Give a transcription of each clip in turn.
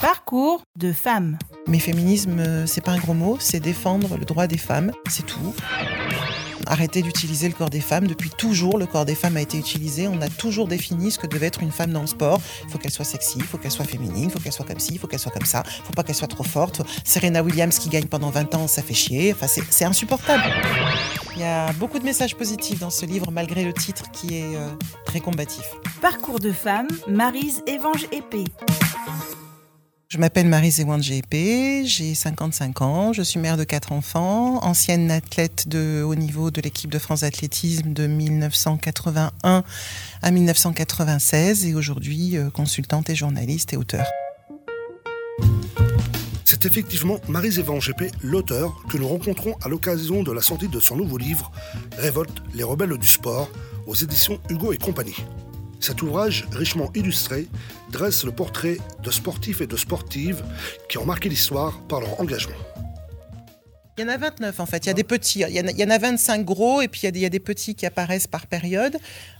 Parcours de femmes. Mais féminisme, euh, c'est pas un gros mot, c'est défendre le droit des femmes, c'est tout. Arrêter d'utiliser le corps des femmes. Depuis toujours, le corps des femmes a été utilisé. On a toujours défini ce que devait être une femme dans le sport. Il faut qu'elle soit sexy, il faut qu'elle soit féminine, il faut qu'elle soit comme ci, il faut qu'elle soit comme ça. Il faut pas qu'elle soit trop forte. Serena Williams qui gagne pendant 20 ans, ça fait chier. Enfin, c'est insupportable. Il y a beaucoup de messages positifs dans ce livre, malgré le titre qui est euh, très combatif. Parcours de femmes, Marise Evange Épée. Je m'appelle Marie Zéwan GP, j'ai 55 ans, je suis mère de quatre enfants, ancienne athlète de haut niveau de l'équipe de France d'athlétisme de 1981 à 1996 et aujourd'hui euh, consultante et journaliste et auteur. C'est effectivement Marie Evan GP, l'auteur, que nous rencontrons à l'occasion de la sortie de son nouveau livre Révolte, les rebelles du sport, aux éditions Hugo et compagnie. Cet ouvrage, richement illustré, dresse le portrait de sportifs et de sportives qui ont marqué l'histoire par leur engagement. Il y en a 29 en fait, il y a des petits, il y en a, il y en a 25 gros et puis il y a des, il y a des petits qui apparaissent par période.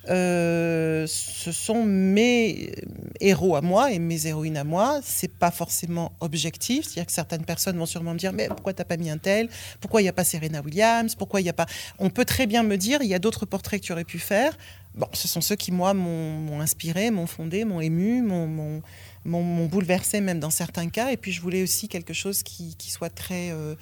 Euh, ce sont mes héros à moi et mes héroïnes à moi. C'est pas forcément objectif, c'est-à-dire que certaines personnes vont sûrement me dire mais pourquoi t'as pas mis un tel? Pourquoi il n'y a pas Serena Williams? Pourquoi il n'y a pas? On peut très bien me dire il y a d'autres portraits que tu aurais pu faire. Bon, ce sont ceux qui moi m'ont inspiré, m'ont fondé, m'ont ému, m'ont bouleversé même dans certains cas. Et puis je voulais aussi quelque chose qui, soit très euh,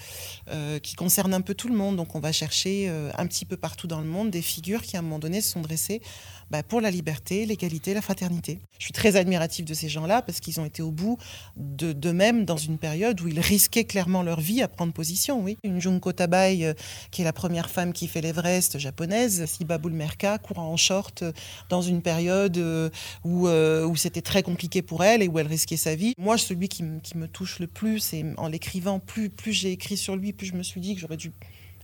euh, qui concerne un peu tout le monde. Donc on va chercher un petit peu partout dans le monde des figures qui à un moment donné se sont dressées bah, pour la liberté, l'égalité, la fraternité. Je suis très admirative de ces gens-là parce qu'ils ont été au bout de d'eux-mêmes dans une période où ils risquaient clairement leur vie à prendre position. Oui, une Junko Tabai euh, qui est la première femme qui fait l'Everest japonaise, Siba Boulmerka courant en short euh, dans une période euh, où, c'était très compliqué pour elle et où elle risquait sa vie. Moi, celui qui me touche le plus, et en l'écrivant, plus, plus j'ai écrit sur lui, plus je me suis dit que j'aurais dû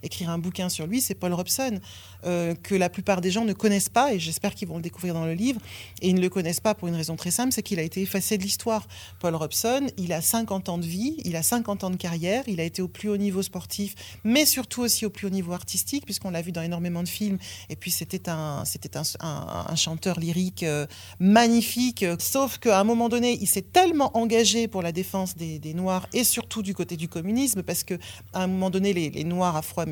écrire un bouquin sur lui, c'est Paul Robson, euh, que la plupart des gens ne connaissent pas, et j'espère qu'ils vont le découvrir dans le livre. Et ils ne le connaissent pas pour une raison très simple, c'est qu'il a été effacé de l'histoire. Paul Robson, il a 50 ans de vie, il a 50 ans de carrière, il a été au plus haut niveau sportif, mais surtout aussi au plus haut niveau artistique, puisqu'on l'a vu dans énormément de films. Et puis c'était un, c'était un, chanteur lyrique euh, magnifique, euh, sauf qu'à un moment donné, il s'est tellement engagé pour la défense des, Noirs et surtout du côté du communisme, parce que à un moment donné, les, les Noirs afro-américains,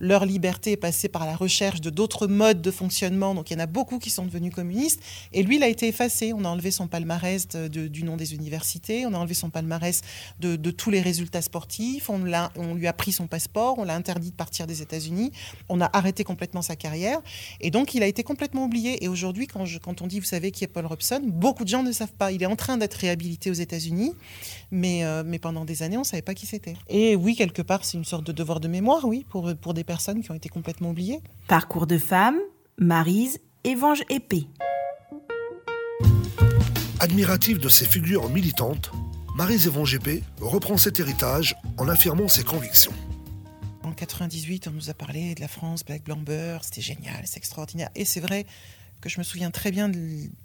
leur liberté est passée par la recherche de d'autres modes de fonctionnement. Donc il y en a beaucoup qui sont devenus communistes. Et lui, il a été effacé. On a enlevé son palmarès du nom des universités, on a enlevé son palmarès de, tous les résultats sportifs, on, lui a pris son passeport, on l'a interdit de partir des États-Unis, on a arrêté complètement sa carrière. Et donc il a été complètement oublié. Et aujourd'hui, quand on dit, vous savez qui est Paul Robson, beaucoup de gens ne savent pas. Il est en train d'être réhabilité aux États-Unis, mais, euh, mais pendant des années, on ne savait pas qui c'était. Et oui, quelque part, c'est une sorte de devoir de mémoire, oui, pour, pour des personnes qui ont été complètement oubliées. Parcours de femmes, Marise Evange Épée. Admirative de ces figures militantes, Marie Evan GP reprend cet héritage en affirmant ses convictions. En 98, on nous a parlé de la France, Black Blamber, c'était génial, c'est extraordinaire. Et c'est vrai que je me souviens très bien de,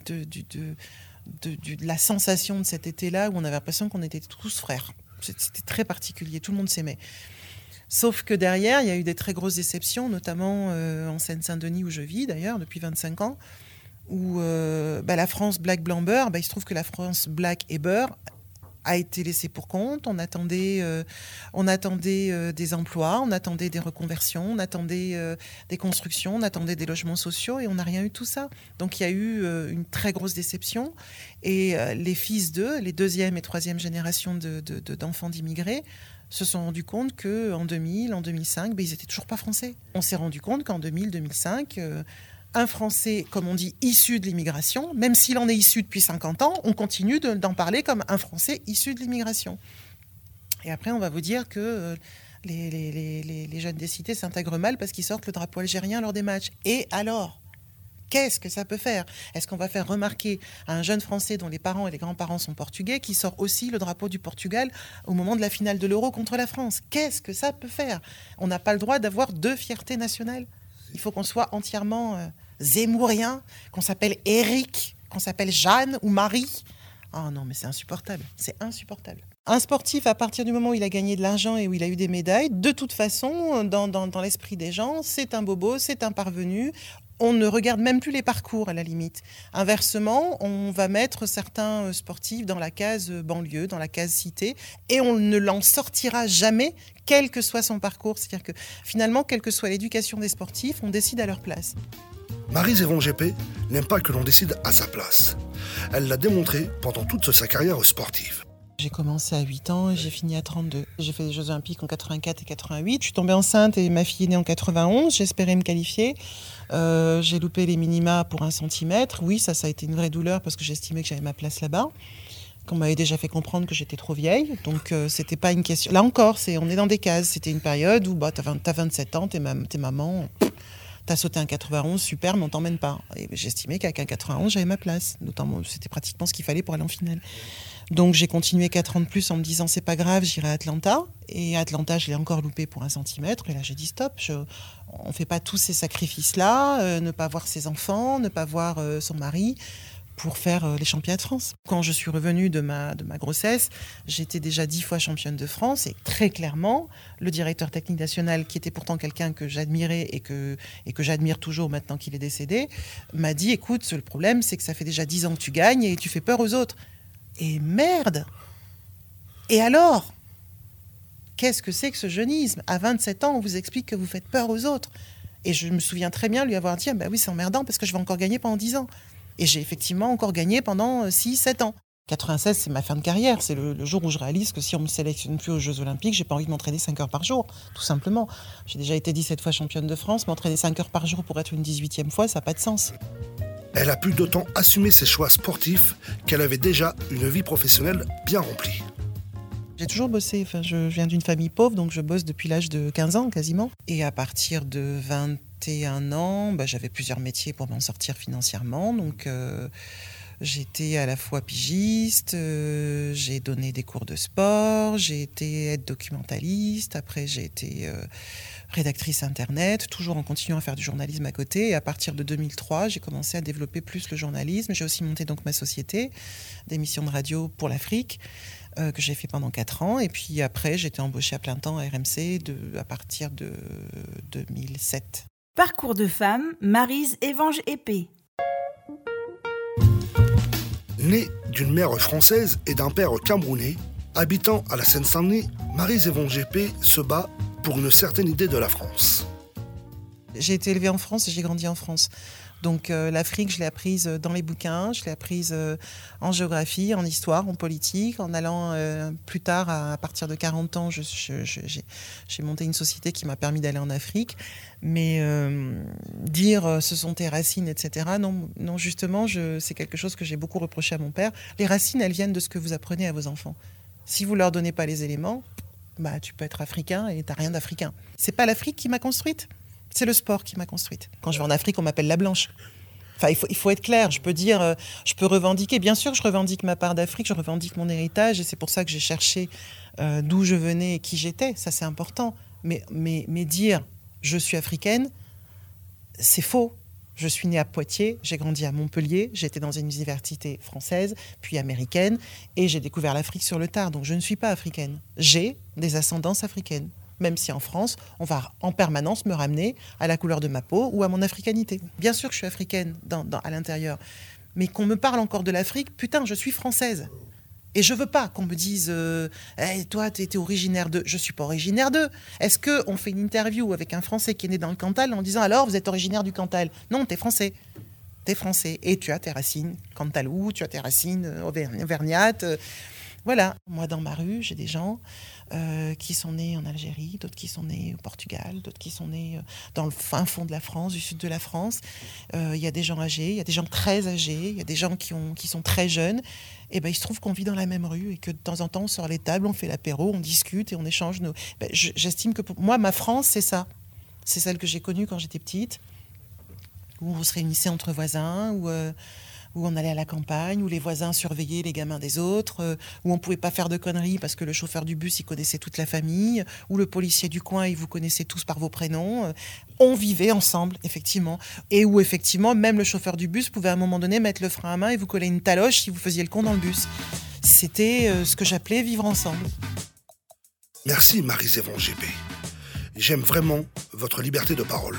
de- de- de- de- de- de la sensation de cet été-là où on avait l'impression qu'on était tous frères. C'était très particulier, tout le monde s'aimait. Sauf que derrière, il y a eu des très grosses déceptions, notamment euh, en Seine-Saint-Denis où je vis d'ailleurs depuis 25 ans, où euh, bah, la France Black Blamber, bah, il se trouve que la France Black et Beurre a été laissée pour compte. On attendait, euh, on attendait des emplois, on attendait des reconversions, on attendait des constructions, on attendait des logements sociaux et on n'a rien eu tout ça. Donc il y a eu une très grosse déception. Et les fils d'eux, les deuxième et troisième générations de- de- de- d'enfants d'immigrés, se sont rendus compte que en 2000, en 2005, ben, ils étaient toujours pas français. On s'est rendu compte qu'en 2000, 2005, euh, un Français, comme on dit, issu de l'immigration, même s'il en est issu depuis 50 ans, on continue de- d'en parler comme un Français issu de l'immigration. Et après, on va vous dire que euh, les- les jeunes des cités s'intègrent mal parce qu'ils sortent le drapeau algérien lors des matchs. Et alors? Qu'est-ce que ça peut faire? Est-ce qu'on va faire remarquer à un jeune Français dont les parents et les grands-parents sont portugais qui sort aussi le drapeau du Portugal au moment de la finale de l'Euro contre la France? Qu'est-ce que ça peut faire? On n'a pas le droit d'avoir deux fiertés nationales. Il faut qu'on soit entièrement euh, zémourien, qu'on s'appelle Eric, qu'on s'appelle Jeanne ou Marie. Oh non, mais c'est insupportable. C'est insupportable. Un sportif, à partir du moment où il a gagné de l'argent et où il a eu des médailles, de toute façon, dans- dans l'esprit des gens, c'est un bobo, c'est un parvenu. On ne regarde même plus les parcours à la limite. Inversement, on va mettre certains euh, sportifs dans la case euh, banlieue, dans la case cité, et on ne l'en sortira jamais, quel que soit son parcours. C'est-à-dire que finalement, quelle que soit l'éducation des sportifs, on décide à leur place. Marie Zéron GP n'aime pas que l'on décide à sa place. Elle l'a démontré pendant toute sa carrière sportive. J'ai commencé à 8 ans et j'ai fini à 32. J'ai fait les Jeux Olympiques en 84 et 88. Je suis tombée enceinte et ma fille est née en 91. J'espérais me qualifier. Euh, j'ai loupé les minima pour un centimètre. Oui, ça, ça a été une vraie douleur parce que j'estimais que j'avais ma place là-bas. Qu'on m'avait déjà fait comprendre que j'étais trop vieille. Donc, euh, c'était pas une question. Là encore, c'est, on est dans des cases. C'était une période où bah, tu as, 27 ans, t'es, es maman. T'as sauté un 91, super, mais on t'emmène pas. Et j'estimais qu'avec un 91, j'avais ma place. Notamment, c'était pratiquement ce qu'il fallait pour aller en finale. Donc j'ai continué 4 ans de plus en me disant c'est pas grave, j'irai à Atlanta. Et Atlanta, je l'ai encore loupé pour un centimètre. Et là, j'ai dit stop, je, on fait pas tous ces sacrifices-là, euh, ne pas voir ses enfants, ne pas voir euh, son mari pour faire euh, les championnats de France. Quand je suis revenue de ma, de ma grossesse, j'étais déjà dix fois championne de France et très clairement, le directeur technique national, qui était pourtant quelqu'un que j'admirais et que, et que j'admire toujours maintenant qu'il est décédé, m'a dit, écoute, le problème, c'est que ça fait déjà dix ans que tu gagnes et tu fais peur aux autres. Et merde Et alors? Qu'est-ce que c'est que ce jeunisme? À 27 ans, on vous explique que vous faites peur aux autres. Et je me souviens très bien lui avoir dit, bah oui, c'est emmerdant parce que je vais encore gagner pendant 10 ans. Et j'ai effectivement encore gagné pendant 6, 7 ans. 96, c'est ma fin de carrière. C'est le, jour où je réalise que si on me sélectionne plus aux Jeux Olympiques, j'ai pas envie de m'entraîner 5 heures par jour, tout simplement. J'ai déjà été 17 fois championne de France, m'entraîner 5 heures par jour pour être une 18e fois, ça n'a pas de sens. Elle a pu d'autant assumer ses choix sportifs qu'elle avait déjà une vie professionnelle bien remplie. J'ai toujours bossé, enfin, je viens d'une famille pauvre, donc je bosse depuis l'âge de 15 ans quasiment. Et à partir de 21 ans, bah, j'avais plusieurs métiers pour m'en sortir financièrement. Donc euh, j'étais à la fois pigiste, euh, j'ai donné des cours de sport, j'ai été aide documentaliste, après j'ai été... Euh, rédactrice internet, toujours en continuant à faire du journalisme à côté. Et à partir de 2003, j'ai commencé à développer plus le journalisme. J'ai aussi monté donc ma société d'émissions de radio pour l'Afrique. Que j'ai fait pendant 4 ans. Et puis après, été embauchée à plein temps à RMC à partir de 2007. Parcours de femme, Marise Evange Épée. Née d'une mère française et d'un père camerounais, habitant à la Seine-Saint-Denis, Marise Evange Épée se bat pour une certaine idée de la France. J'ai été élevée en France et j'ai grandi en France. Donc euh, l'Afrique, je l'ai apprise dans les bouquins, je l'ai apprise euh, en géographie, en histoire, en politique. En allant euh, plus tard, à, partir de 40 ans, j'ai monté une société qui m'a permis d'aller en Afrique. Mais dire ce sont tes racines, etc., non, non justement, c'est quelque chose que j'ai beaucoup reproché à mon père. Les racines, elles viennent de ce que vous apprenez à vos enfants. Si vous leur donnez pas les éléments, bah, tu peux être africain et tu n'as rien d'africain. C'est pas l'Afrique qui m'a construite, c'est le sport qui m'a construite. Quand je vais en Afrique, on m'appelle la blanche. Enfin, il faut, il faut être clair. Je peux dire, euh, je peux revendiquer. Bien sûr, je revendique ma part d'Afrique, je revendique mon héritage, et c'est pour ça que j'ai cherché euh, d'où je venais et qui j'étais. Ça, c'est important. Mais, mais, mais dire je suis africaine, c'est faux. Je suis née à Poitiers, j'ai grandi à Montpellier, j'étais dans une université française, puis américaine, et j'ai découvert l'Afrique sur le tard. Donc je ne suis pas africaine. J'ai des ascendances africaines, même si en France, on va en permanence me ramener à la couleur de ma peau ou à mon africanité. Bien sûr que je suis africaine à l'intérieur, mais qu'on me parle encore de l'Afrique, putain, je suis française. Et je veux pas qu'on me dise euh, toi, tu étais originaire de. Je suis pas originaire de. Est-ce qu'on fait une interview avec un Français qui est né dans le Cantal en disant alors, vous êtes originaire du Cantal? Non, tu es français. Tu es français. Et tu as tes racines cantalou, tu as tes racines euh, auvergnates. Voilà. Moi, dans ma rue, j'ai des gens euh, qui sont nés en Algérie, d'autres qui sont nés au Portugal, d'autres qui sont nés euh, dans le fin fond de la France, du sud de la France. Euh, il y a des gens âgés, il y a des gens très âgés, il y a des gens qui, ont, qui sont très jeunes. Et ben, il se trouve qu'on vit dans la même rue et que de temps en temps, on sort les tables, on fait l'apéro, on discute et on échange nos. Ben, j'estime que pour moi, ma France, c'est ça. C'est celle que j'ai connue quand j'étais petite, où on se réunissait entre voisins, où où on allait à la campagne, où les voisins surveillaient les gamins des autres, euh, où on pouvait pas faire de conneries parce que le chauffeur du bus, il connaissait toute la famille, où le policier du coin, il vous connaissait tous par vos prénoms. Euh, on vivait ensemble, effectivement. Et où, effectivement, même le chauffeur du bus pouvait à un moment donné mettre le frein à main et vous coller une taloche si vous faisiez le con dans le bus. C'était euh, ce que j'appelais vivre ensemble. Merci Marie-Zévon. J'aime vraiment votre liberté de parole.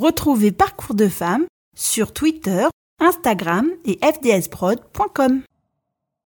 Retrouvez Parcours de femmes sur Twitter, Instagram et fdsprod.com.